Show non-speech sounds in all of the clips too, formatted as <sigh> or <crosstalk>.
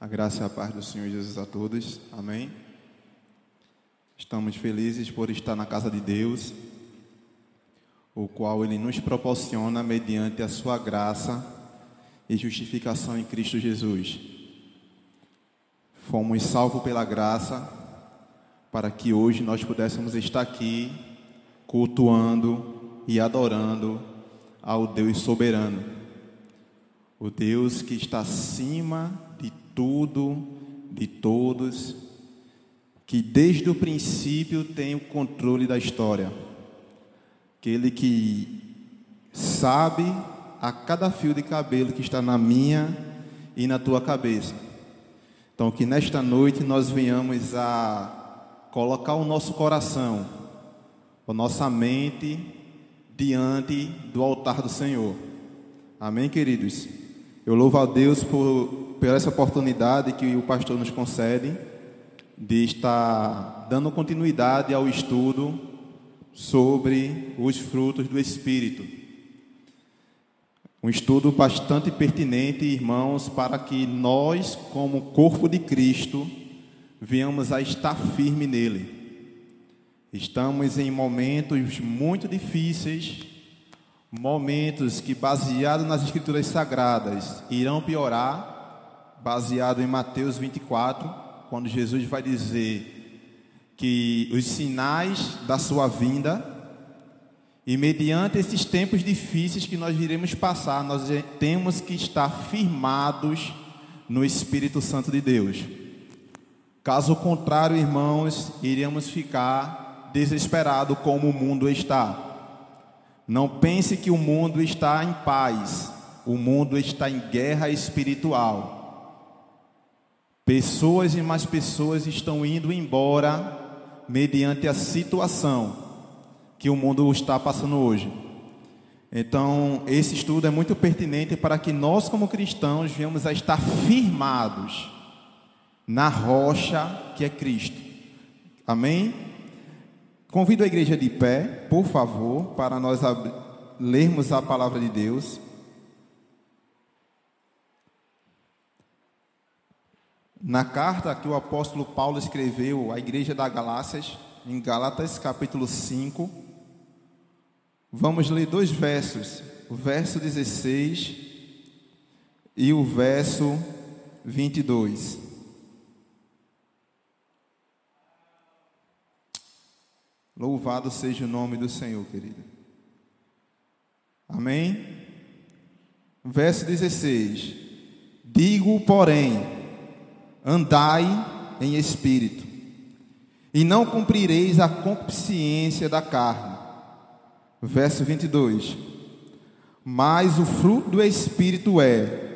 A graça e a paz do Senhor Jesus a todos. Amém. Estamos felizes por estar na casa de Deus, o qual Ele nos proporciona mediante a Sua graça e justificação em Cristo Jesus. Fomos salvos pela graça para que hoje nós pudéssemos estar aqui cultuando e adorando ao Deus soberano, o Deus que está acima de tudo, de todos, que desde o princípio tem o controle da história. Aquele que sabe a cada fio de cabelo que está na minha e na tua cabeça. Então, que nesta noite nós venhamos a colocar o nosso coração, a nossa mente diante do altar do Senhor. Amém, queridos? Eu louvo a Deus por por essa oportunidade que o pastor nos concede de estar dando continuidade ao estudo sobre os frutos do Espírito. Um estudo bastante pertinente, irmãos, para que nós, como corpo de Cristo, venhamos a estar firme nele. Estamos em momentos muito difíceis, momentos que, baseados nas Escrituras Sagradas, irão piorar baseado em Mateus 24, quando Jesus vai dizer que os sinais da sua vinda e mediante esses tempos difíceis que nós iremos passar, nós temos que estar firmados no Espírito Santo de Deus. Caso contrário, irmãos, iremos ficar desesperados como o mundo está. Não pense que o mundo está em paz. O mundo está em guerra espiritual. Pessoas e mais pessoas estão indo embora mediante a situação que o mundo está passando hoje. Então, esse estudo é muito pertinente para que nós, como cristãos, venhamos a estar firmados na rocha que é Cristo. Amém? Convido a igreja de pé, por favor, para nós lermos a palavra de Deus. Na carta que o apóstolo Paulo escreveu à igreja da Galácias, em Gálatas capítulo 5, vamos ler dois versos, o verso 16 e o verso 22. Louvado seja o nome do Senhor, querido. Amém? Verso 16: Digo, porém, andai em espírito, e não cumprireis a consciência da carne. Verso 22. Mas o fruto do espírito é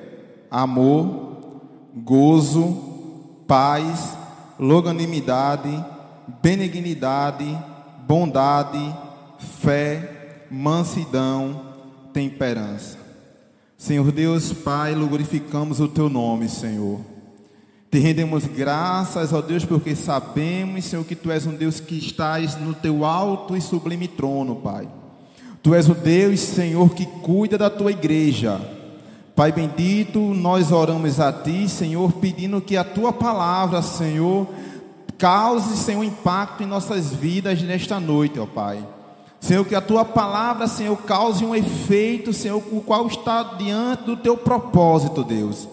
amor, gozo, paz, longanimidade, benignidade, bondade, fé, mansidão, temperança. Senhor Deus, Pai, glorificamos o teu nome, Senhor. Te rendemos graças, ó Deus, porque sabemos, Senhor, que Tu és um Deus que estás no Teu alto e sublime trono, Pai. Tu és o Deus, Senhor, que cuida da Tua igreja. Pai bendito, nós oramos a Ti, Senhor, pedindo que a Tua palavra, Senhor, cause, Senhor, impacto em nossas vidas nesta noite, ó Pai. Senhor, que a Tua palavra, Senhor, cause um efeito, Senhor, o qual está diante do Teu propósito, Deus.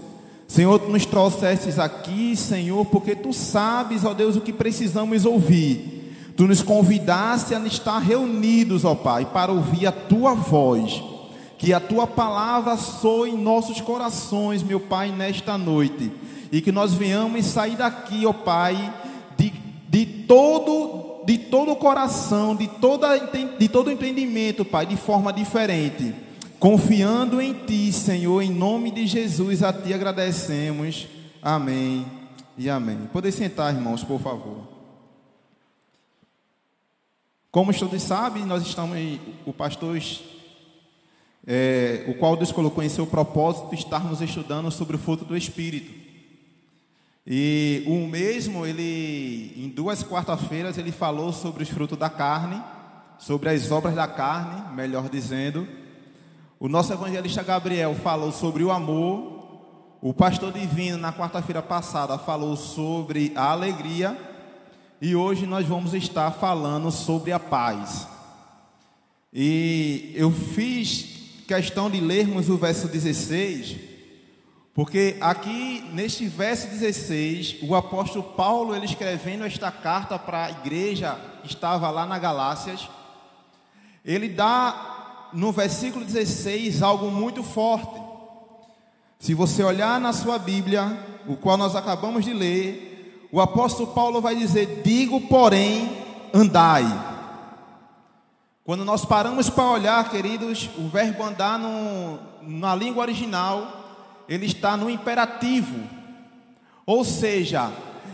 Senhor, tu nos trouxestes aqui, Senhor, porque tu sabes, ó Deus, o que precisamos ouvir. Tu nos convidaste a estar reunidos, ó Pai, para ouvir a tua voz. Que a tua palavra soe em nossos corações, meu Pai, nesta noite. E que nós venhamos sair daqui, ó Pai, de, de todo de todo o coração, de, toda, de todo entendimento, Pai, de forma diferente Confiando em Ti, Senhor, em nome de Jesus, a Ti agradecemos. Amém e amém. Podem sentar, irmãos, por favor. Como todos sabem, nós estamos, o pastor, é, o qual Deus colocou em seu propósito, estarmos estudando sobre o fruto do Espírito. E o mesmo, ele, em duas quarta-feiras, ele falou sobre os frutos da carne, sobre as obras da carne, melhor dizendo, o nosso evangelista Gabriel falou sobre o amor O pastor Divino, na quarta-feira passada, falou sobre a alegria e hoje nós vamos estar falando sobre a paz. E eu fiz questão de lermos o verso 16, porque aqui neste verso 16, o apóstolo Paulo, ele escrevendo esta carta para a igreja que estava lá na Galácias, ele dá no versículo 16 algo muito forte. Se você olhar na sua Bíblia, o qual nós acabamos de ler, o apóstolo Paulo vai dizer: Digo, porém, andai. Quando nós paramos para olhar, queridos, o verbo andar no, na língua original, ele está no imperativo. Ou seja,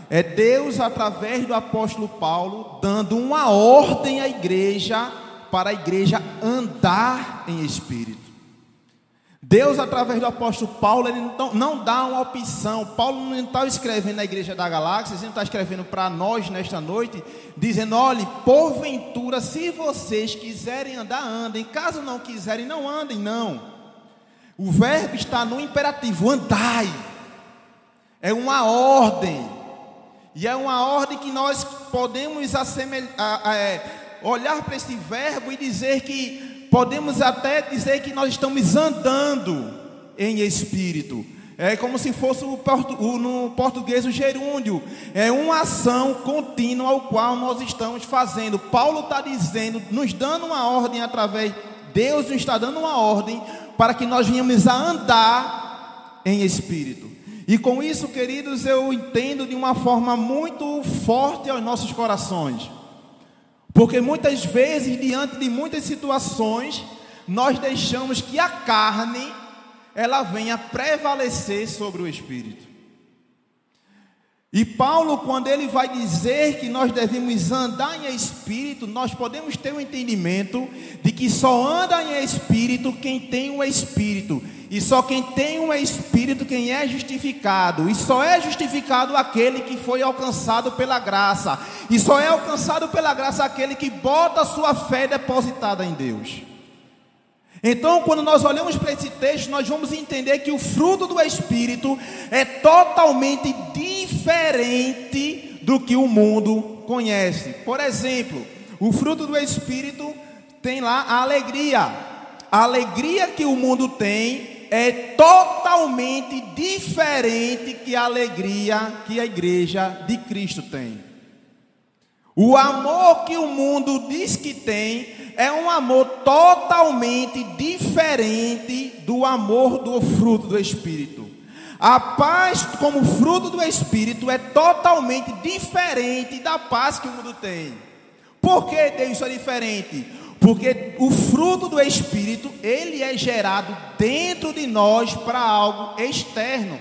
é Deus, através do apóstolo Paulo, dando uma ordem à igreja, para a igreja andar em espírito. Deus, através do apóstolo Paulo, ele não, não dá uma opção. Paulo não está escrevendo na igreja da galáxia, ele não está escrevendo para nós nesta noite, dizendo: olhe, porventura, se vocês quiserem andar, andem. Caso não quiserem, não andem, não. O verbo está no imperativo: andai. É uma ordem. E é uma ordem que nós podemos assemelhar, é, olhar para esse verbo e dizer que podemos até dizer que nós estamos andando em espírito. É como se fosse o, o, no português o gerúndio. É uma ação contínua ao qual nós estamos fazendo. Paulo está dizendo, nos dando uma ordem através, Deus nos está dando uma ordem para que nós venhamos a andar em espírito. E com isso, queridos, eu entendo de uma forma muito forte aos nossos corações. Porque muitas vezes, diante de muitas situações, nós deixamos que a carne ela venha prevalecer sobre o espírito. E Paulo, quando ele vai dizer que nós devemos andar em espírito, nós podemos ter o um entendimento de que só anda em espírito quem tem o espírito. E só quem tem um espírito, quem é justificado. E só é justificado aquele que foi alcançado pela graça. E só é alcançado pela graça aquele que bota sua fé depositada em Deus. Então, quando nós olhamos para esse texto, nós vamos entender que o fruto do Espírito é totalmente diferente do que o mundo conhece. Por exemplo, o fruto do Espírito tem lá a alegria. A alegria que o mundo tem é totalmente diferente que a alegria que a igreja de Cristo tem. O amor que o mundo diz que tem é um amor totalmente diferente do amor do fruto do Espírito. A paz, como fruto do Espírito, é totalmente diferente da paz que o mundo tem. Por que isso é diferente? Porque o fruto do Espírito, ele é gerado dentro de nós para algo externo.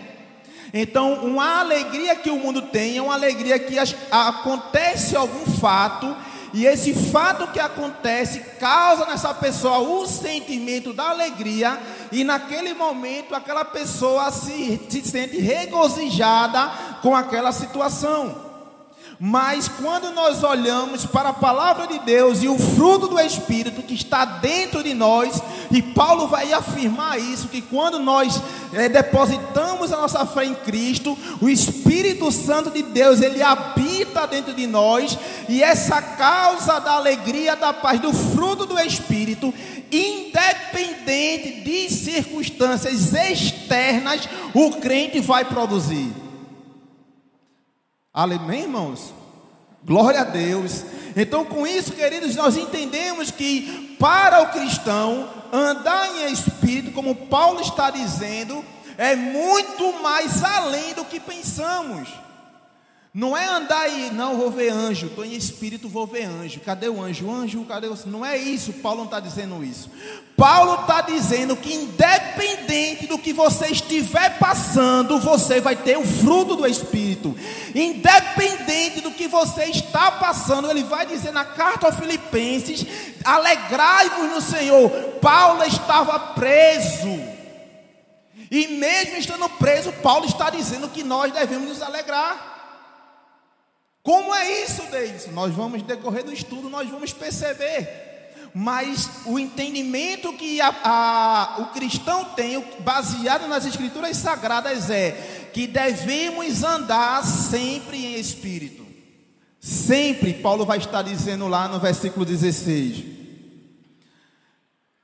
Então, uma alegria que o mundo tem é uma alegria que acontece algum fato, e esse fato que acontece causa nessa pessoa o sentimento da alegria, e naquele momento aquela pessoa se, se sente regozijada com aquela situação. Mas quando nós olhamos para a palavra de Deus e o fruto do Espírito que está dentro de nós, e Paulo vai afirmar isso: que quando nós é, depositamos a nossa fé em Cristo, o Espírito Santo de Deus ele habita dentro de nós, e essa causa da alegria, da paz, do fruto do Espírito, independente de circunstâncias externas, o crente vai produzir. Amém, irmãos? Glória a Deus. Então, com isso, queridos, nós entendemos que para o cristão andar em espírito, como Paulo está dizendo, é muito mais além do que pensamos. Não é andar aí, não, vou ver anjo, estou em espírito, vou ver anjo. Cadê o anjo? O anjo, cadê você? Não é isso, Paulo não está dizendo isso. Paulo está dizendo que, independente do que você estiver passando, você vai ter o fruto do Espírito. Independente do que você está passando, ele vai dizer na carta aos Filipenses: alegrai-vos no Senhor. Paulo estava preso. E mesmo estando preso, Paulo está dizendo que nós devemos nos alegrar. Como é isso, Deus? Nós vamos decorrer do estudo, nós vamos perceber. mas o entendimento que a, a, o cristão tem, baseado nas escrituras sagradas, é que devemos andar sempre em espírito. Sempre, Paulo vai estar dizendo lá no versículo 16.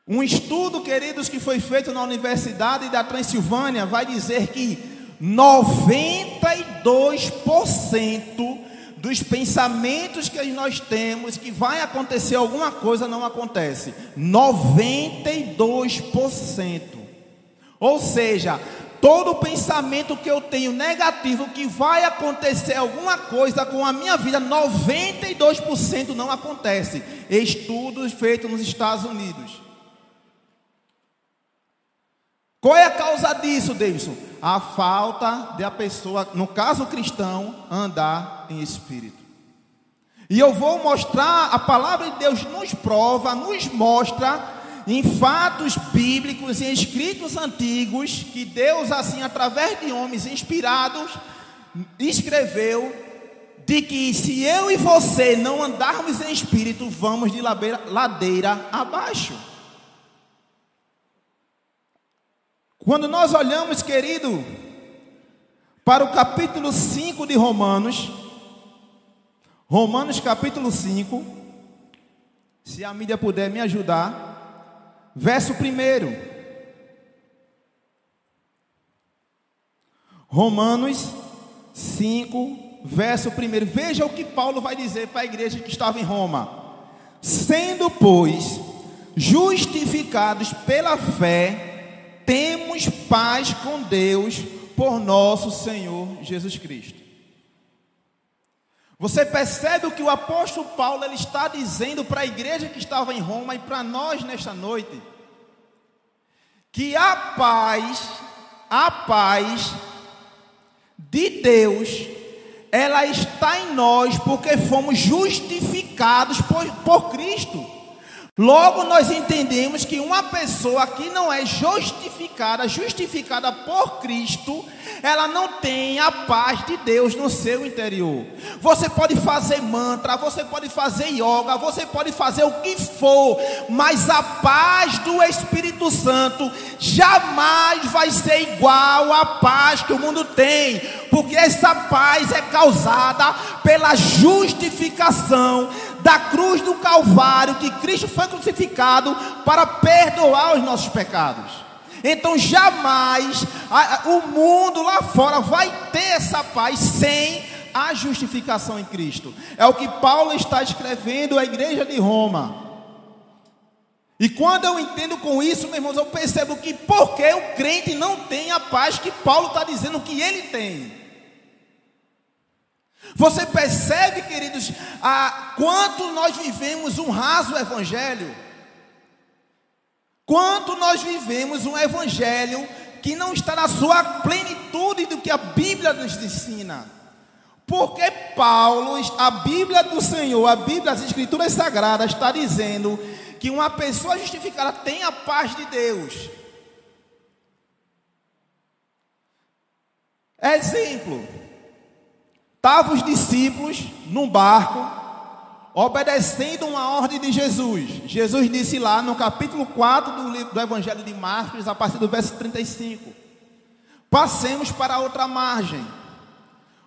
Um estudo, queridos, que foi feito na Universidade da Transilvânia, vai dizer que 92% dos pensamentos que nós temos que vai acontecer alguma coisa não acontece. 92%. Ou seja, todo pensamento que eu tenho negativo que vai acontecer alguma coisa com a minha vida, 92% não acontece. Estudos feitos nos Estados Unidos. Qual é a causa disso, Davidson? A falta de a pessoa, no caso cristão, andar em espírito. E eu vou mostrar, a palavra de Deus nos prova, nos mostra em fatos bíblicos, em escritos antigos, que Deus, assim, através de homens inspirados, escreveu de que se eu e você não andarmos em espírito, vamos de ladeira, ladeira abaixo. Quando nós olhamos, querido, para o capítulo 5 de Romanos, Romanos capítulo 5, se a mídia puder me ajudar, verso 1. Romanos 5, verso 1. Veja o que Paulo vai dizer para a igreja que estava em Roma. Sendo, pois, justificados pela fé, temos paz com Deus por nosso Senhor Jesus Cristo. Você percebe o que o apóstolo Paulo ele está dizendo para a igreja que estava em Roma e para nós nesta noite? Que a paz, a paz de Deus, ela está em nós porque fomos justificados por, por Cristo. Logo nós entendemos que uma pessoa que não é justificada, justificada por Cristo, ela não tem a paz de Deus no seu interior. Você pode fazer mantra, você pode fazer yoga, você pode fazer o que for, mas a paz do Espírito Santo jamais vai ser igual à paz que o mundo tem, porque essa paz é causada pela justificação da cruz do Calvário, que Cristo foi crucificado para perdoar os nossos pecados. Então jamais a, o mundo lá fora vai ter essa paz sem a justificação em Cristo. É o que Paulo está escrevendo à igreja de Roma. E quando eu entendo com isso, meus irmãos, eu percebo que porque o crente não tem a paz que Paulo está dizendo que ele tem. Você percebe, queridos, a quanto nós vivemos um raso evangelho? Quanto nós vivemos um evangelho que não está na sua plenitude do que a Bíblia nos ensina? Porque Paulo, a Bíblia do Senhor, a Bíblia, as Escrituras Sagradas, está dizendo que uma pessoa justificada tem a paz de Deus. Exemplo, Estavam os discípulos num barco, obedecendo uma ordem de Jesus. Jesus disse lá no capítulo 4 do, livro, do Evangelho de Marcos, a partir do verso 35: Passemos para outra margem.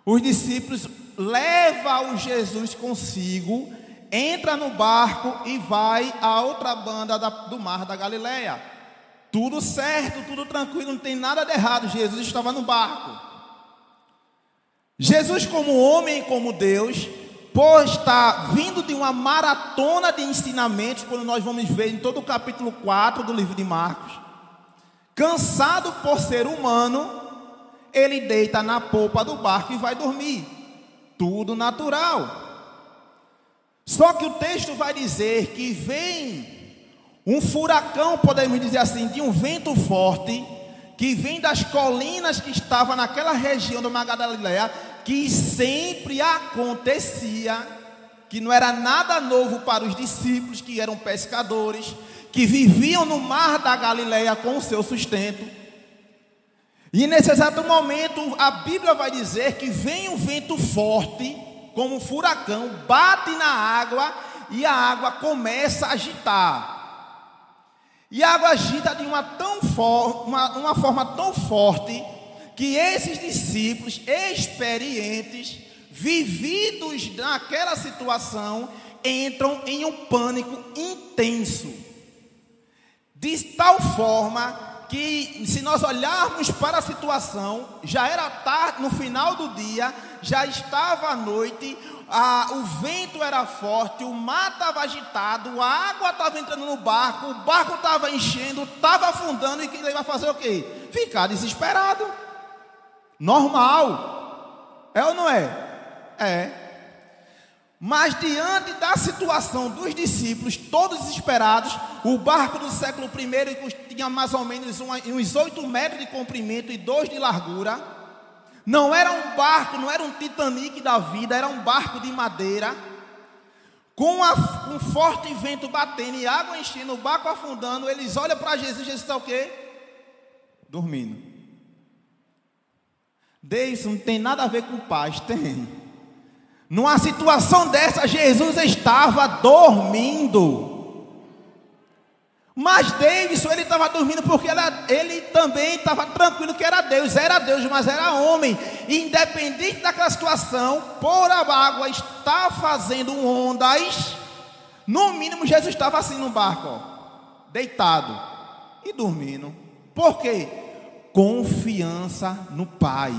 Os discípulos levam o Jesus consigo, entra no barco e vai à outra banda da, do mar da Galileia. Tudo certo, tudo tranquilo, não tem nada de errado. Jesus estava no barco. Jesus, como homem e como Deus, por estar vindo de uma maratona de ensinamentos, quando nós vamos ver em todo o capítulo 4 do livro de Marcos, cansado por ser humano, ele deita na polpa do barco e vai dormir. Tudo natural. Só que o texto vai dizer que vem um furacão, podemos dizer assim, de um vento forte que vem das colinas que estava naquela região do Mar Galileia, que sempre acontecia, que não era nada novo para os discípulos que eram pescadores, que viviam no mar da Galileia com o seu sustento. E nesse exato momento, a Bíblia vai dizer que vem um vento forte, como um furacão, bate na água e a água começa a agitar. E água agita de uma, tão for, uma, uma forma tão forte que esses discípulos experientes, vividos naquela situação, entram em um pânico intenso. De tal forma que, se nós olharmos para a situação, já era tarde, no final do dia, já estava a noite, a, o vento era forte, o mar estava agitado, a água estava entrando no barco, o barco estava enchendo, estava afundando, e ele vai fazer o quê? Ficar desesperado. Normal. É ou não é? É. Mas diante da situação dos discípulos, todos desesperados, o barco do século I tinha mais ou menos uns 8 metros de comprimento e 2 de largura. Não era um barco, não era um Titanic da vida, era um barco de madeira. Com um forte vento batendo e água enchendo, o barco afundando, eles olham para Jesus Jesus está o quê? Dormindo. Deus não tem nada a ver com paz, tem. Numa situação dessa, Jesus estava dormindo. Mas Davidson, ele estava dormindo porque ele também estava tranquilo que era Deus, era Deus, mas era homem. Independente daquela situação, por a água está fazendo ondas, no mínimo Jesus estava assim no barco, ó, deitado e dormindo. Por quê? Confiança no Pai.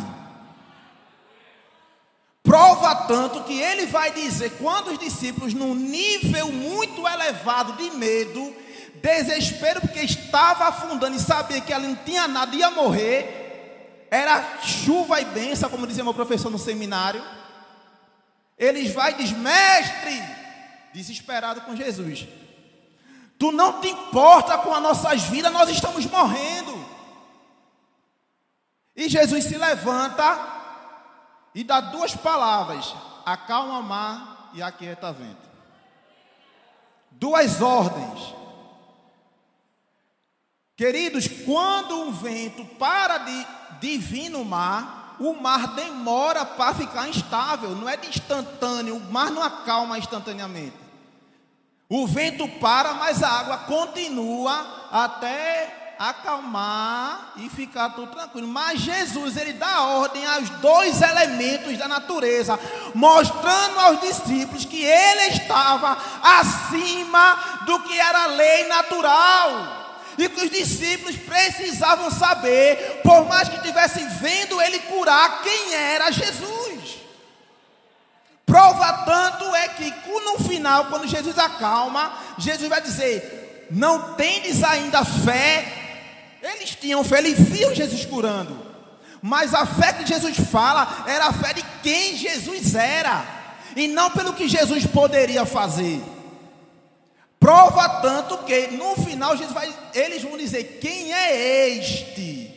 Prova tanto que ele vai dizer, quando os discípulos, num nível muito elevado de medo, desespero, porque estava afundando e sabia que ela não tinha nada, ia morrer, era chuva e benção, como dizia meu professor no seminário. Eles vai e diz, mestre, desesperado com Jesus. Tu não te importa com as nossas vidas, nós estamos morrendo. E Jesus se levanta e dá duas palavras: acalma mar e aquieta vento. Duas ordens. Queridos, quando um vento para de, vir no mar, o mar demora para ficar instável, não é de instantâneo, o mar não acalma instantaneamente. O vento para, mas a água continua até acalmar e ficar tudo tranquilo. Mas Jesus, ele dá ordem aos dois elementos da natureza, mostrando aos discípulos que ele estava acima do que era a lei natural. E que os discípulos precisavam saber, por mais que estivessem vendo ele curar, quem era Jesus. Prova tanto é que no final, quando Jesus acalma, Jesus vai dizer: Não tendes ainda fé eles tinham fé, eles viam Jesus curando. Mas a fé que Jesus fala era a fé de quem Jesus era, e não pelo que Jesus poderia fazer. Prova tanto que no final Jesus vai, eles vão dizer: Quem é este?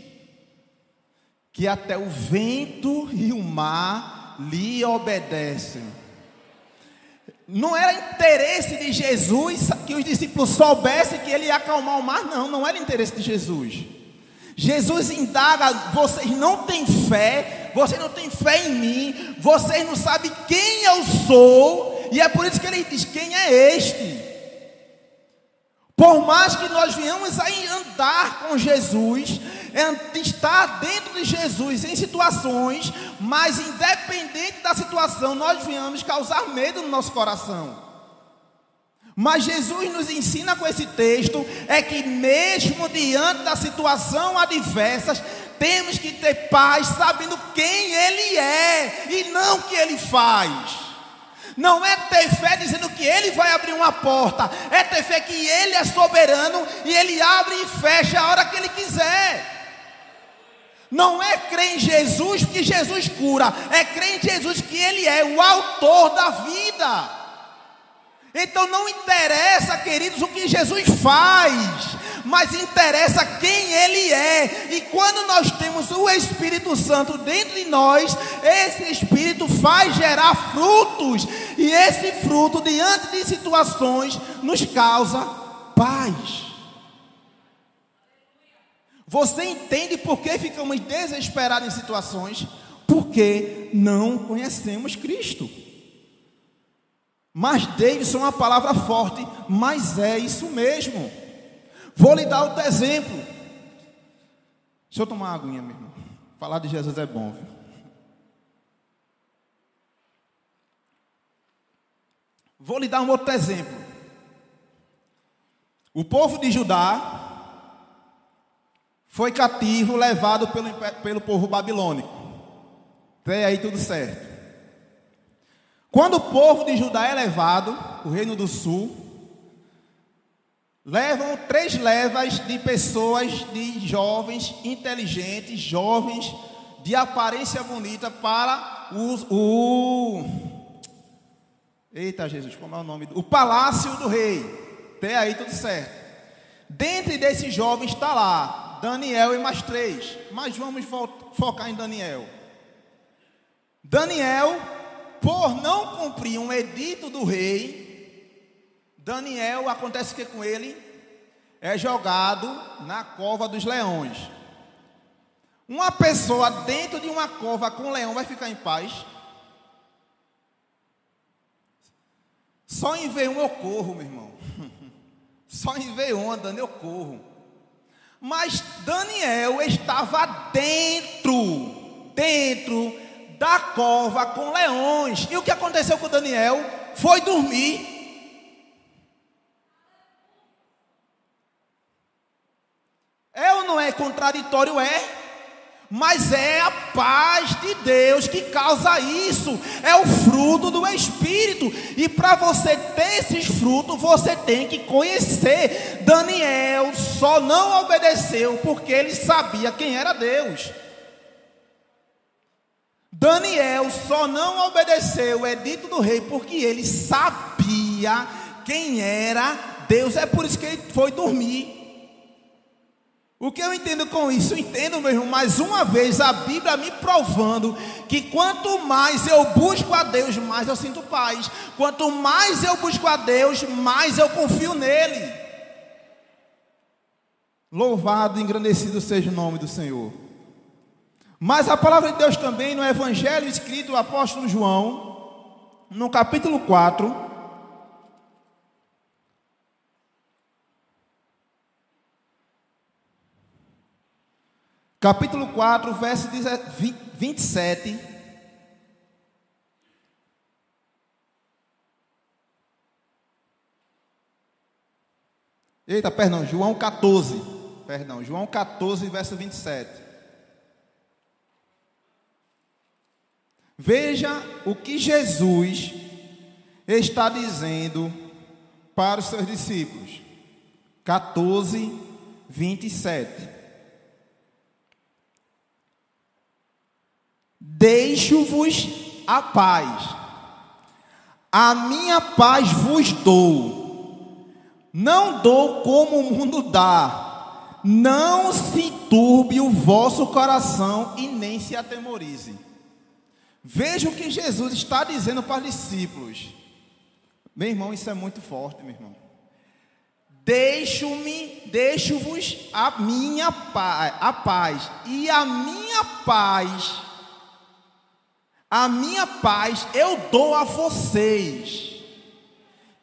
Que até o vento e o mar lhe obedecem. Não era interesse de Jesus que os discípulos soubessem que ele ia acalmar o mar, não, não era interesse de Jesus. Jesus indaga: vocês não têm fé, vocês não têm fé em mim, vocês não sabem quem eu sou, e é por isso que ele diz: quem é este? Por mais que nós venhamos a andar com Jesus, estar dentro de Jesus em situações, mas independente da situação, nós venhamos causar medo no nosso coração. Mas Jesus nos ensina com esse texto é que mesmo diante da situação adversas, temos que ter paz sabendo quem ele é e não o que ele faz. Não é ter fé dizendo que Ele vai abrir uma porta, é ter fé que Ele é soberano e Ele abre e fecha a hora que Ele quiser. Não é crer em Jesus que Jesus cura, é crer em Jesus que Ele é o autor da vida. Então não interessa, queridos, o que Jesus faz, mas interessa quem Ele é. E quando nós temos o Espírito Santo dentro de nós, esse Espírito faz gerar frutos, e esse fruto, diante de situações, nos causa paz. Você entende por que ficamos desesperados em situações? Porque não conhecemos Cristo. Mas Davidson é uma palavra forte, mas é isso mesmo. Vou lhe dar outro exemplo. Deixa eu tomar uma aguinha, meu irmão. Falar de Jesus é bom, viu? Vou lhe dar um outro exemplo. O povo de Judá foi cativo, levado pelo, pelo povo babilônico. Tem aí tudo certo. Quando o povo de Judá é levado, o reino do sul, levam três levas de pessoas, de jovens inteligentes, jovens de aparência bonita para o. Eita Jesus, como é o nome? O palácio do rei. Tem aí tudo certo. Dentre desses jovens está lá Daniel e mais três. Mas vamos focar em Daniel. Daniel por não cumprir um edito do rei, Daniel, acontece que com ele é jogado na cova dos leões. Uma pessoa dentro de uma cova com um leão vai ficar em paz? Só em ver um eu corro, meu irmão. <laughs> Só em ver um andando eu corro. Mas Daniel estava dentro, dentro da cova com leões. E o que aconteceu com Daniel? Foi dormir. É ou não é contraditório? É. Mas é a paz de Deus que causa isso. É o fruto do Espírito. E para você ter esses frutos, você tem que conhecer. Daniel só não obedeceu porque ele sabia quem era Deus. Daniel só não obedeceu o edito do rei porque ele sabia quem era Deus. É por isso que ele foi dormir. O que eu entendo com isso? Eu entendo, meu irmão, mais uma vez a Bíblia me provando que quanto mais eu busco a Deus, mais eu sinto paz. Quanto mais eu busco a Deus, mais eu confio nele. Louvado e engrandecido seja o nome do Senhor. Mas a palavra de Deus também no Evangelho escrito do apóstolo João, no capítulo 4, capítulo 4, verso 27. Eita, perdão, João 14. Perdão, João 14, verso 27. Veja o que Jesus está dizendo para os seus discípulos. 14, 27. Deixo-vos a paz, a minha paz vos dou, não dou como o mundo dá, não se turbe o vosso coração e nem se atemorize. Veja o que Jesus está dizendo para os discípulos. Meu irmão, isso é muito forte, meu irmão. Deixo-me, deixo-vos a minha paz, a paz, e a minha paz, a minha paz eu dou a vocês.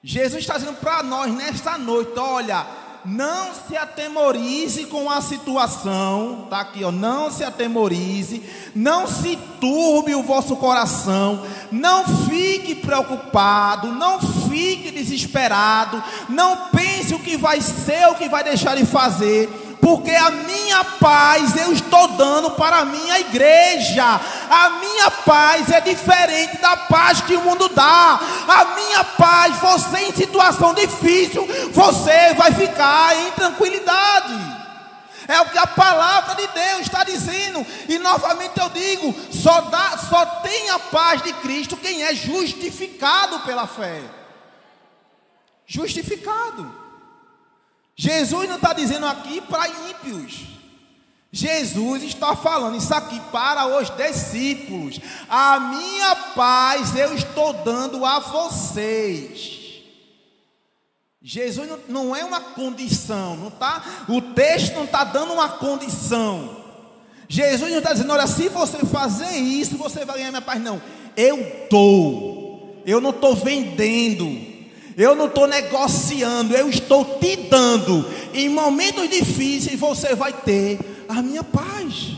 Jesus está dizendo para nós nesta noite: olha, não se atemorize com a situação, tá aqui, ó, não se atemorize, não se turbe o vosso coração, não fique preocupado, não fique desesperado, não pense o que vai ser, o que vai deixar de fazer, porque a minha paz eu estou dando para a minha igreja. A minha paz é diferente da paz que o mundo dá. A minha paz, você em situação difícil, você vai ficar em tranquilidade. É o que a palavra de Deus está dizendo. E novamente eu digo: só, dá, só tem a paz de Cristo quem é justificado pela fé. Justificado. Jesus não está dizendo aqui para ímpios. Jesus está falando isso aqui para os discípulos. A minha paz eu estou dando a vocês. Jesus não, não é uma condição, não tá? O texto não está dando uma condição. Jesus não está dizendo, olha, se você fazer isso, você vai ganhar minha paz. Não, eu dou. eu não estou vendendo. Eu não estou negociando, eu estou te dando. Em momentos difíceis você vai ter a minha paz.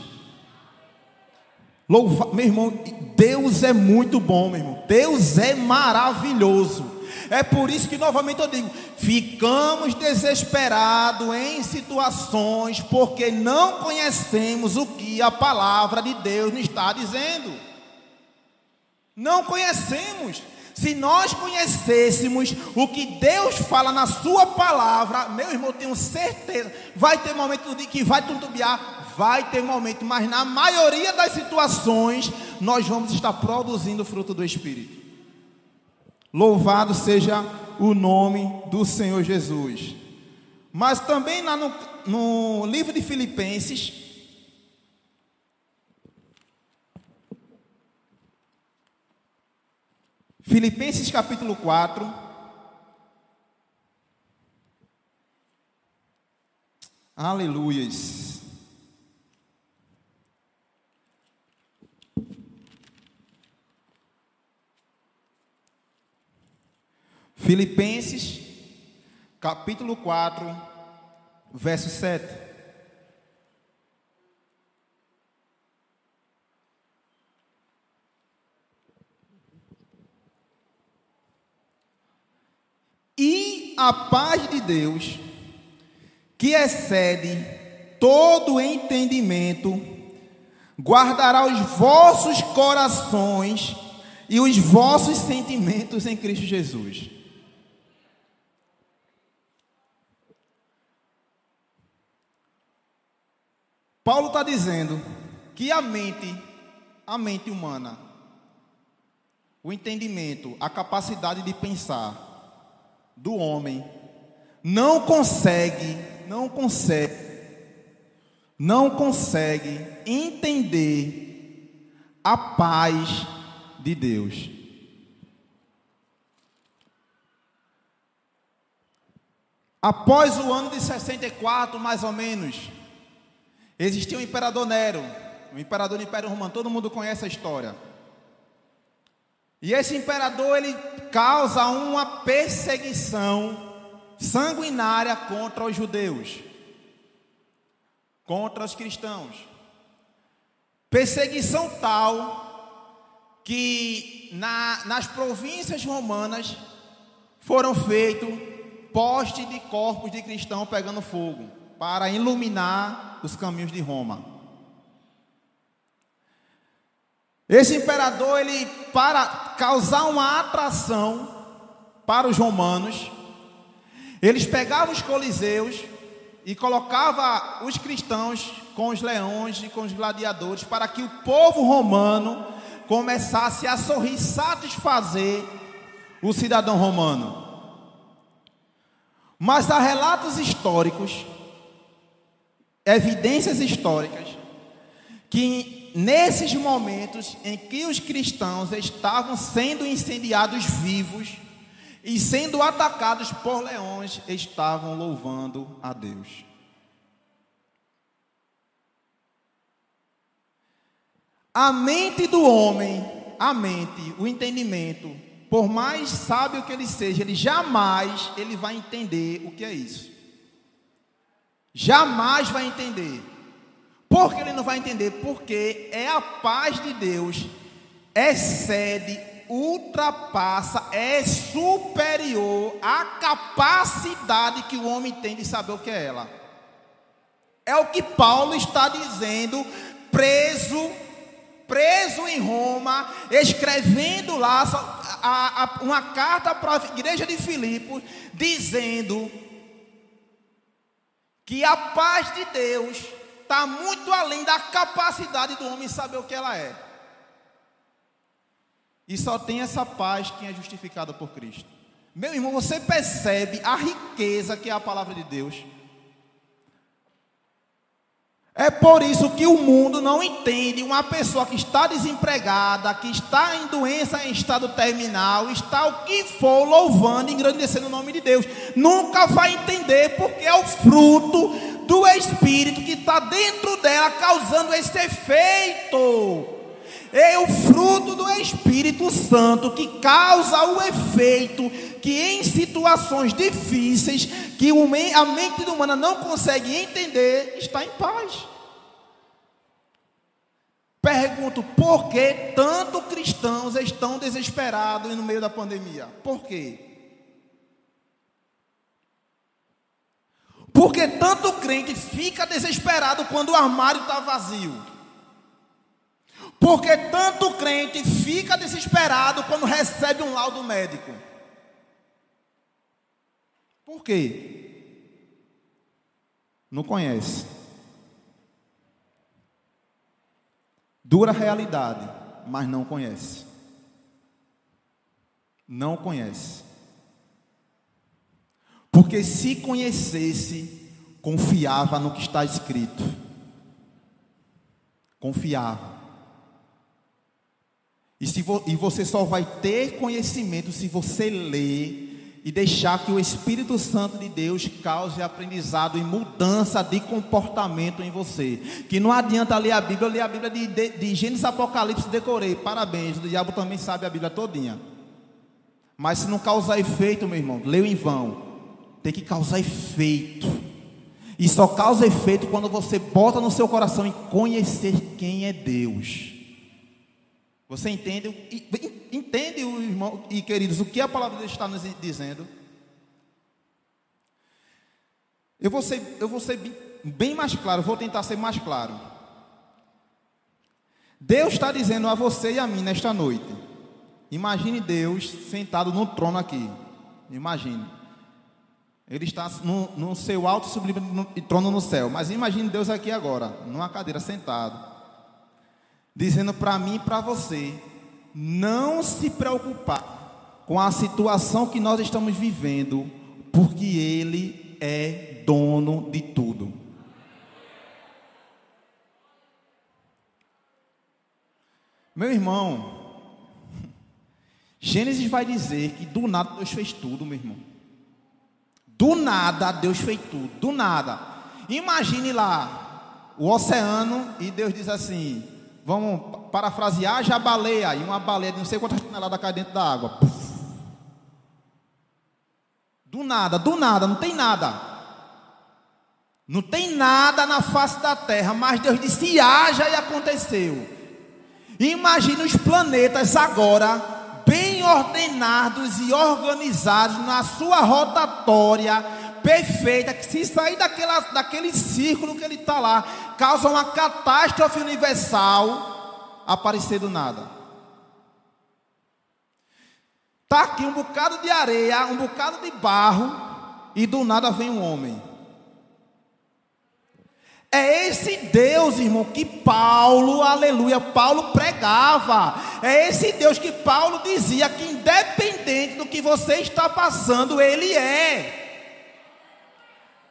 Louva, meu irmão, Deus é muito bom, meu irmão. Deus é maravilhoso. É por isso que novamente eu digo: ficamos desesperados em situações porque não conhecemos o que a palavra de Deus nos está dizendo. Não conhecemos. Se nós conhecêssemos o que Deus fala na Sua palavra, meu irmão, tenho certeza, vai ter momento de que vai tuntubiar, vai ter momento, mas na maioria das situações, nós vamos estar produzindo o fruto do Espírito. Louvado seja o nome do Senhor Jesus. Mas também lá no, no livro de Filipenses, Filipenses capítulo 4. Aleluias. Filipenses capítulo 4, verso 7. E a paz de Deus, que excede todo entendimento, guardará os vossos corações e os vossos sentimentos em Cristo Jesus. Paulo está dizendo que a mente, a mente humana, o entendimento, a capacidade de pensar, do homem não consegue, não consegue, não consegue entender a paz de Deus. Após o ano de 64, mais ou menos, existia o imperador Nero, o imperador do Império Romano, todo mundo conhece a história. E esse imperador ele causa uma perseguição sanguinária contra os judeus, contra os cristãos. Perseguição tal que na, nas províncias romanas foram feitos postes de corpos de cristãos pegando fogo para iluminar os caminhos de Roma. Esse imperador, ele, para causar uma atração para os romanos, eles pegavam os coliseus e colocava os cristãos com os leões e com os gladiadores para que o povo romano começasse a sorrir, satisfazer o cidadão romano. Mas há relatos históricos, evidências históricas, que nesses momentos em que os cristãos estavam sendo incendiados vivos e sendo atacados por leões, estavam louvando a Deus. A mente do homem, a mente, o entendimento, por mais sábio que ele seja, ele jamais ele vai entender o que é isso. Jamais vai entender. Por que ele não vai entender? Porque é a paz de Deus, excede, ultrapassa, é superior à capacidade que o homem tem de saber o que é ela. É o que Paulo está dizendo, preso, preso em Roma, escrevendo lá a, a, uma carta para a igreja de Filipos, dizendo que a paz de Deus está muito além da capacidade do homem saber o que ela é. E só tem essa paz quem é justificado por Cristo. Meu irmão, você percebe a riqueza que é a palavra de Deus. É por isso que o mundo não entende uma pessoa que está desempregada, que está em doença em estado terminal, está o que for louvando e engrandecendo o nome de Deus. Nunca vai entender porque é o fruto do Espírito que está dentro dela causando esse efeito. É o fruto do Espírito Santo que causa o efeito que em situações difíceis que a mente humana não consegue entender, está em paz. Pergunto, por que tanto cristãos estão desesperados no meio da pandemia? Por quê? Porque tanto crente fica desesperado quando o armário está vazio. Porque tanto crente fica desesperado quando recebe um laudo médico. Por quê? Não conhece. Dura realidade, mas não conhece. Não conhece. Porque se conhecesse, confiava no que está escrito. Confiava. E, se vo, e você só vai ter conhecimento se você ler e deixar que o Espírito Santo de Deus cause aprendizado e mudança de comportamento em você. Que não adianta ler a Bíblia, li a Bíblia de, de, de Gênesis Apocalipse, decorei, parabéns, o diabo também sabe a Bíblia todinha. Mas se não causar efeito, meu irmão, leu em vão. Tem que causar efeito. E só causa efeito quando você bota no seu coração em conhecer quem é Deus. Você entende? Entende, irmão e queridos, o que a palavra de Deus está nos dizendo? Eu vou ser, eu vou ser bem, mais claro, vou tentar ser mais claro. Deus está dizendo a você e a mim nesta noite. Imagine Deus sentado no trono aqui. Imagine. Ele está no, no seu alto sublime trono no céu. Mas imagine Deus aqui agora, numa cadeira sentado dizendo para mim e para você não se preocupar com a situação que nós estamos vivendo, porque Ele é dono de tudo. Meu irmão, <laughs> Gênesis vai dizer que do nada Deus fez tudo, meu irmão. Do nada Deus fez tudo, do nada. Imagine lá o oceano e Deus diz assim: Vamos parafrasear já a baleia. E uma baleia de não sei quantas toneladas cai dentro da água. Do nada, do nada, não tem nada. Não tem nada na face da terra, mas Deus disse: haja e aconteceu. Imagina os planetas agora, bem ordenados e organizados na sua rotatória perfeita, que se sair daquela, daquele círculo que ele está lá, causa uma catástrofe universal, aparecer do nada. Está aqui um bocado de areia, um bocado de barro, e do nada vem um homem. É esse Deus, irmão, que Paulo, aleluia, Paulo pregava. É esse Deus que Paulo dizia que, independente do que você está passando, Ele é.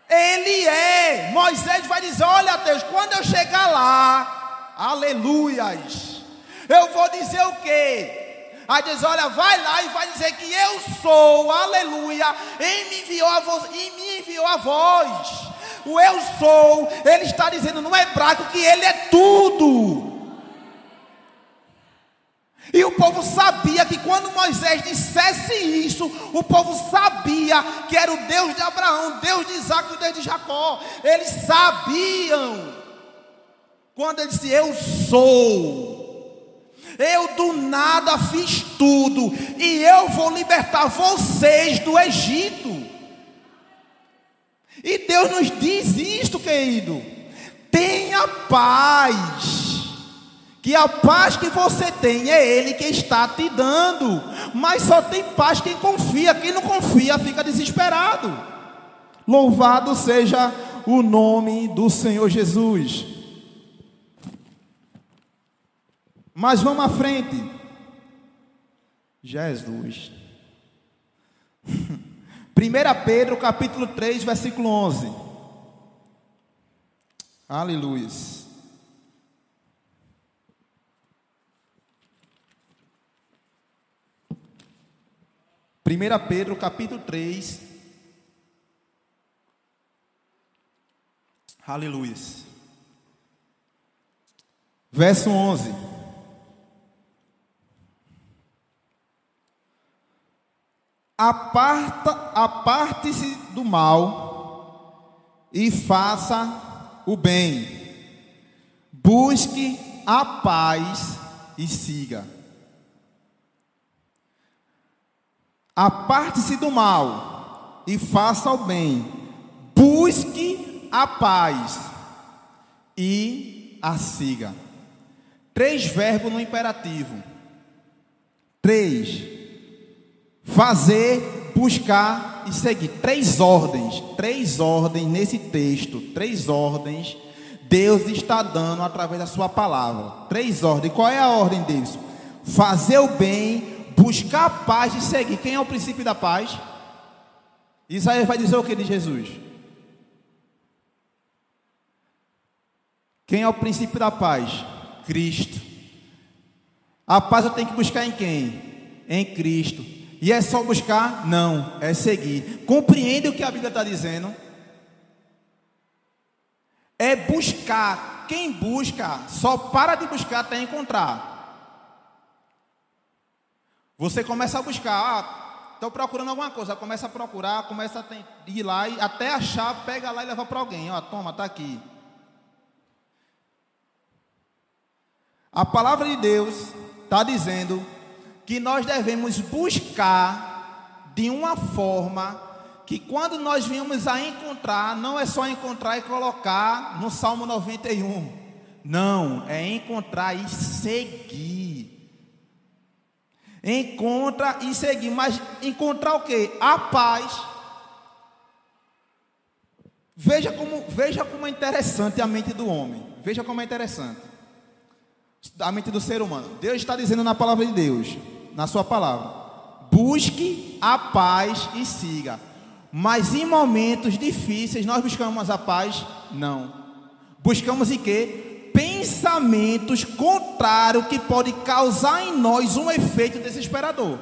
Ele é. Moisés vai dizer: Olha, Deus, quando eu chegar lá, aleluias, eu vou dizer o quê? Aí diz: Olha, vai lá e vai dizer que eu sou, aleluia, e me enviou a voz, e me enviou a voz. O eu sou, ele está dizendo no hebraico que ele é tudo. E o povo sabia que quando Moisés dissesse isso, o povo sabia que era o Deus de Abraão, Deus de Isaac e Deus de Jacó. Eles sabiam. Quando ele disse: Eu sou. Eu do nada fiz tudo. E eu vou libertar vocês do Egito. E Deus nos diz isto, querido. Tenha paz que a paz que você tem é Ele que está te dando. Mas só tem paz quem confia. Quem não confia fica desesperado. Louvado seja o nome do Senhor Jesus. Mas vamos à frente. Jesus. <laughs> 1 Pedro capítulo 3, versículo 11. Aleluia. 1 Pedro capítulo 3. Aleluia. Verso 11. Aparta, aparte-se do mal e faça o bem. Busque a paz e siga. Aparte-se do mal e faça o bem. Busque a paz e a siga. Três verbos no imperativo. Três. Fazer, buscar e seguir. Três ordens. Três ordens nesse texto. Três ordens. Deus está dando através da sua palavra. Três ordens. Qual é a ordem deles? Fazer o bem, buscar a paz e seguir. Quem é o princípio da paz? Isaías vai dizer o que de Jesus? Quem é o princípio da paz? Cristo. A paz eu tenho que buscar em quem? Em Cristo. E é só buscar? Não, é seguir. Compreende o que a Bíblia está dizendo? É buscar. Quem busca só para de buscar até encontrar. Você começa a buscar, ah, estou procurando alguma coisa, começa a procurar, começa a ir lá e até achar, pega lá e leva para alguém, ó, toma, está aqui. A palavra de Deus está dizendo que nós devemos buscar de uma forma que quando nós viemos a encontrar, não é só encontrar e colocar no Salmo 91. Não, é encontrar e seguir. Encontra e seguir, mas encontrar o que? A paz. Veja como, veja como é interessante a mente do homem. Veja como é interessante da mente do ser humano. Deus está dizendo na palavra de Deus, na sua palavra: busque a paz e siga. Mas em momentos difíceis nós buscamos a paz? Não. Buscamos em quê? Pensamentos contrários que podem causar em nós um efeito desesperador.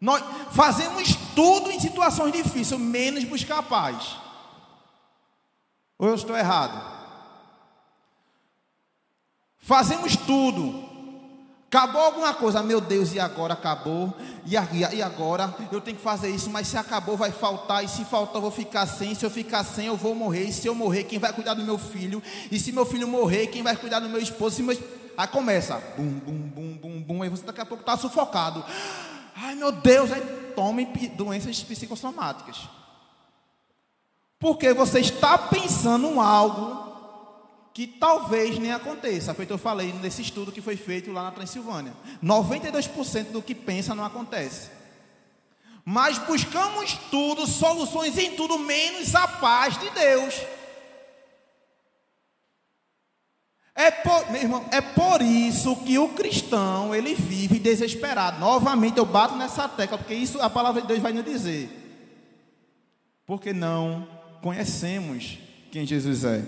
Nós fazemos tudo em situações difíceis, menos buscar a paz. Ou eu estou errado? Fazemos tudo. Acabou alguma coisa, meu Deus, e agora acabou? E, e agora eu tenho que fazer isso, mas se acabou, vai faltar. E se faltar, eu vou ficar sem. Se eu ficar sem, eu vou morrer. E se eu morrer, quem vai cuidar do meu filho? E se meu filho morrer, quem vai cuidar do meu esposo? Se meu... Aí começa, bum, bum, bum, bum, bum. Aí você daqui a pouco está sufocado. Ai meu Deus, aí tome doenças psicossomáticas. Porque você está pensando em algo que talvez nem aconteça. Feito eu falei nesse estudo que foi feito lá na Transilvânia. 92% do que pensa não acontece. Mas buscamos tudo, soluções em tudo, menos a paz de Deus. É por, meu irmão, é por isso que o cristão ele vive desesperado. Novamente eu bato nessa tecla, porque isso a palavra de Deus vai nos dizer. Porque não conhecemos quem Jesus é.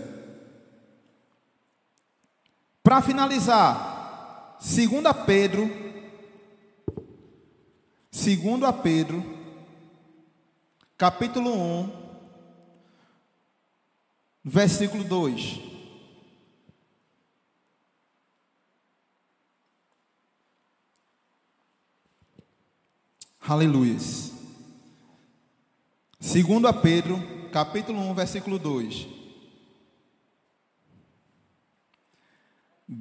Para finalizar, 2 Pedro, 2 Pedro, capítulo 1, versículo 2. Aleluia. 2 Pedro, capítulo 1, versículo 2.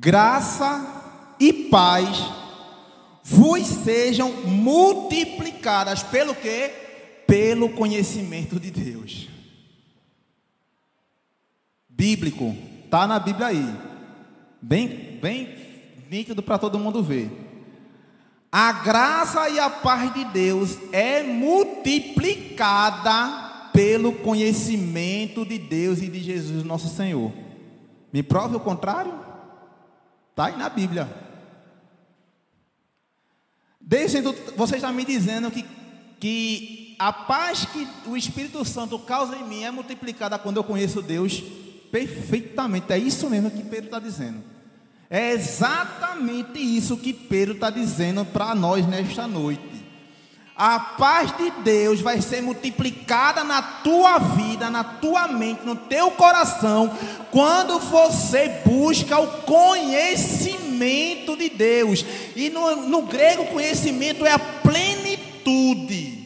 Graça e paz vos sejam multiplicadas pelo que? Pelo conhecimento de Deus. Bíblico, tá na Bíblia aí. Bem, bem nítido para todo mundo ver. A graça e a paz de Deus é multiplicada pelo conhecimento de Deus e de Jesus nosso Senhor. Me prove o contrário? Está aí na Bíblia. Desde você está me dizendo que, que a paz que o Espírito Santo causa em mim é multiplicada quando eu conheço Deus perfeitamente. É isso mesmo que Pedro está dizendo. É exatamente isso que Pedro está dizendo para nós nesta noite. A paz de Deus vai ser multiplicada na tua vida, na tua mente, no teu coração, quando você busca o conhecimento de Deus. E no, no grego, conhecimento é a plenitude.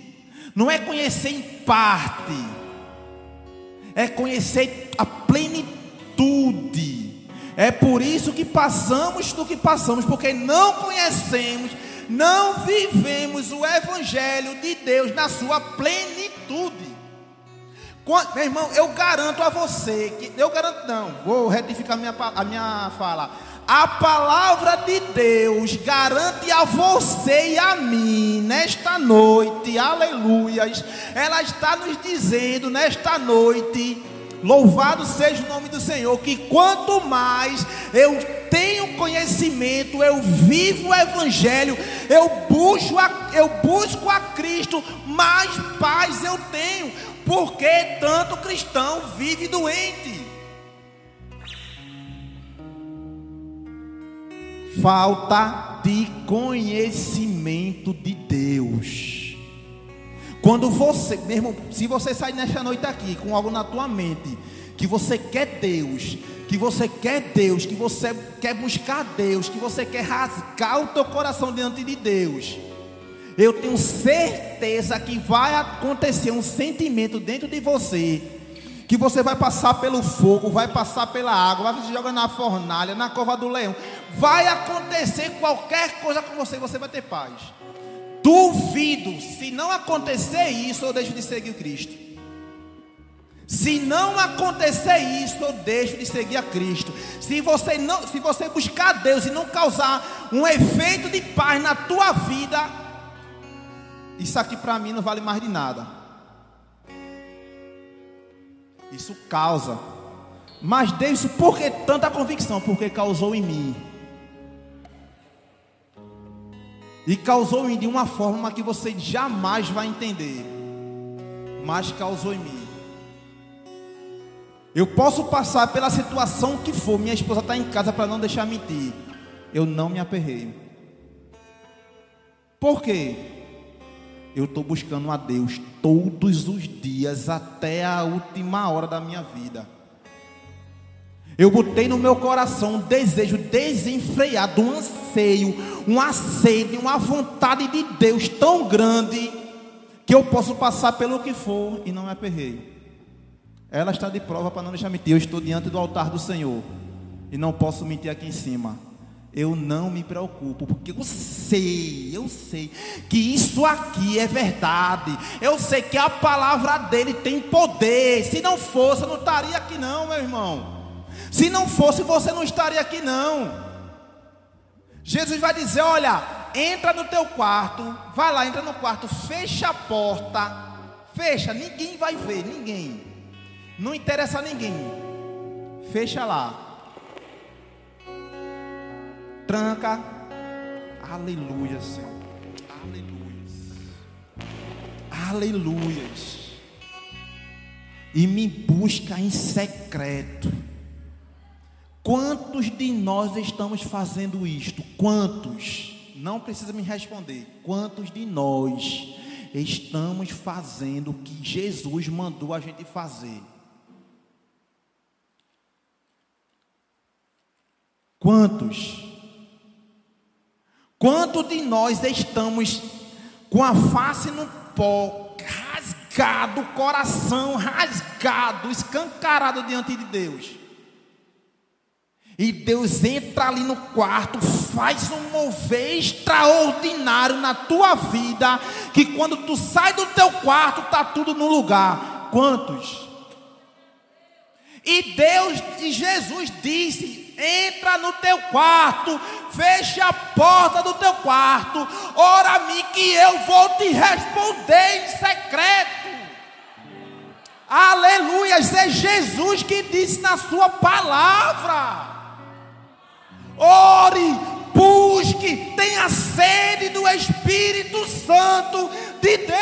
Não é conhecer em parte, é conhecer a plenitude. É por isso que passamos do que passamos, porque não conhecemos, não vivemos o Evangelho de Deus na sua plenitude. Meu irmão, eu garanto a você que eu garanto não, vou retificar minha, a minha fala. A palavra de Deus garante a você e a mim nesta noite, aleluias. Ela está nos dizendo nesta noite, louvado seja o nome do Senhor, que quanto mais eu tenho conhecimento, eu vivo o Evangelho, eu busco a, eu busco a Cristo, mais paz eu tenho, porque tanto cristão vive doente. falta de conhecimento de Deus. Quando você, mesmo, se você sair nesta noite aqui com algo na tua mente, que você quer Deus, que você quer Deus, que você quer buscar Deus, que você quer rasgar o teu coração diante de Deus, eu tenho certeza que vai acontecer um sentimento dentro de você que você vai passar pelo fogo, vai passar pela água, vai se jogar na fornalha, na cova do leão. Vai acontecer qualquer coisa com você, você vai ter paz. Duvido, se não acontecer isso, eu deixo de seguir Cristo. Se não acontecer isso, eu deixo de seguir a Cristo. Se você não, se você buscar Deus e não causar um efeito de paz na tua vida, isso aqui para mim não vale mais de nada. Isso causa. Mas Deus, por que tanta convicção? Porque causou em mim. E causou em mim de uma forma que você jamais vai entender. Mas causou em mim. Eu posso passar pela situação que for. Minha esposa está em casa para não deixar mentir. Eu não me aperreio. Por quê? eu estou buscando a Deus todos os dias, até a última hora da minha vida. Eu botei no meu coração um desejo desenfreado, um anseio, uma sede, uma vontade de Deus tão grande que eu posso passar pelo que for e não me aperreio. Ela está de prova para não deixar mentir. Eu estou diante do altar do Senhor e não posso mentir aqui em cima eu não me preocupo, porque eu sei, eu sei que isso aqui é verdade. Eu sei que a palavra dele tem poder. Se não fosse, eu não estaria aqui não, meu irmão. Se não fosse, você não estaria aqui não. Jesus vai dizer: "Olha, entra no teu quarto, vai lá, entra no quarto, fecha a porta, fecha, ninguém vai ver, ninguém. Não interessa a ninguém. Fecha lá tranca. Aleluia, Senhor. Aleluia. Aleluia. E me busca em secreto. Quantos de nós estamos fazendo isto? Quantos? Não precisa me responder. Quantos de nós estamos fazendo o que Jesus mandou a gente fazer? Quantos? Quanto de nós estamos com a face no pó, rasgado, coração rasgado, escancarado diante de Deus? E Deus entra ali no quarto, faz um mover extraordinário na tua vida, que quando tu sai do teu quarto, está tudo no lugar. Quantos? E Deus e Jesus disse: entra no teu quarto, feche a porta do teu quarto, ora a mim que eu vou te responder em secreto. Aleluia, é Jesus que disse na sua palavra. Ore, busque, tenha sede do Espírito Santo de Deus.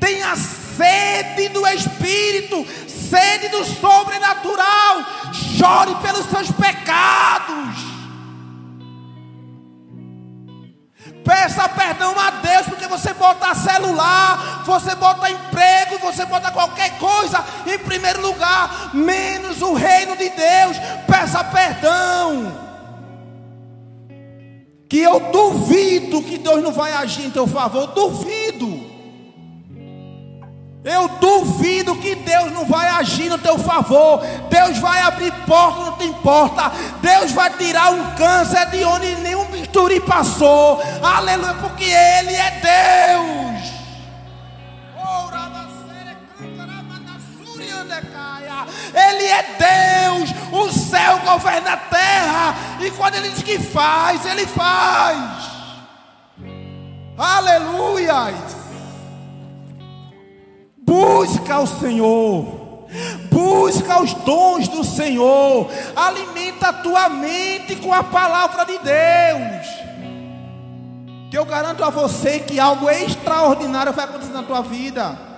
Tenha sede do Espírito, sede do sobrenatural, chore pelos seus pecados. Peça perdão a Deus, porque você bota celular, você bota emprego, você bota qualquer coisa em primeiro lugar, menos o reino de Deus. Peça perdão. que eu duvido que Deus não vai agir em teu favor, duvido. Eu duvido que Deus não vai agir no teu favor. Deus vai abrir porta, não te importa. Deus vai tirar um câncer de onde nenhum bisturi passou. Aleluia, porque Ele é Deus. Ele é Deus, o céu governa a terra, e quando Ele diz que faz, Ele faz. Aleluia. Busca o Senhor, busca os dons do Senhor, alimenta a tua mente com a palavra de Deus. Que eu garanto a você que algo extraordinário vai acontecer na tua vida.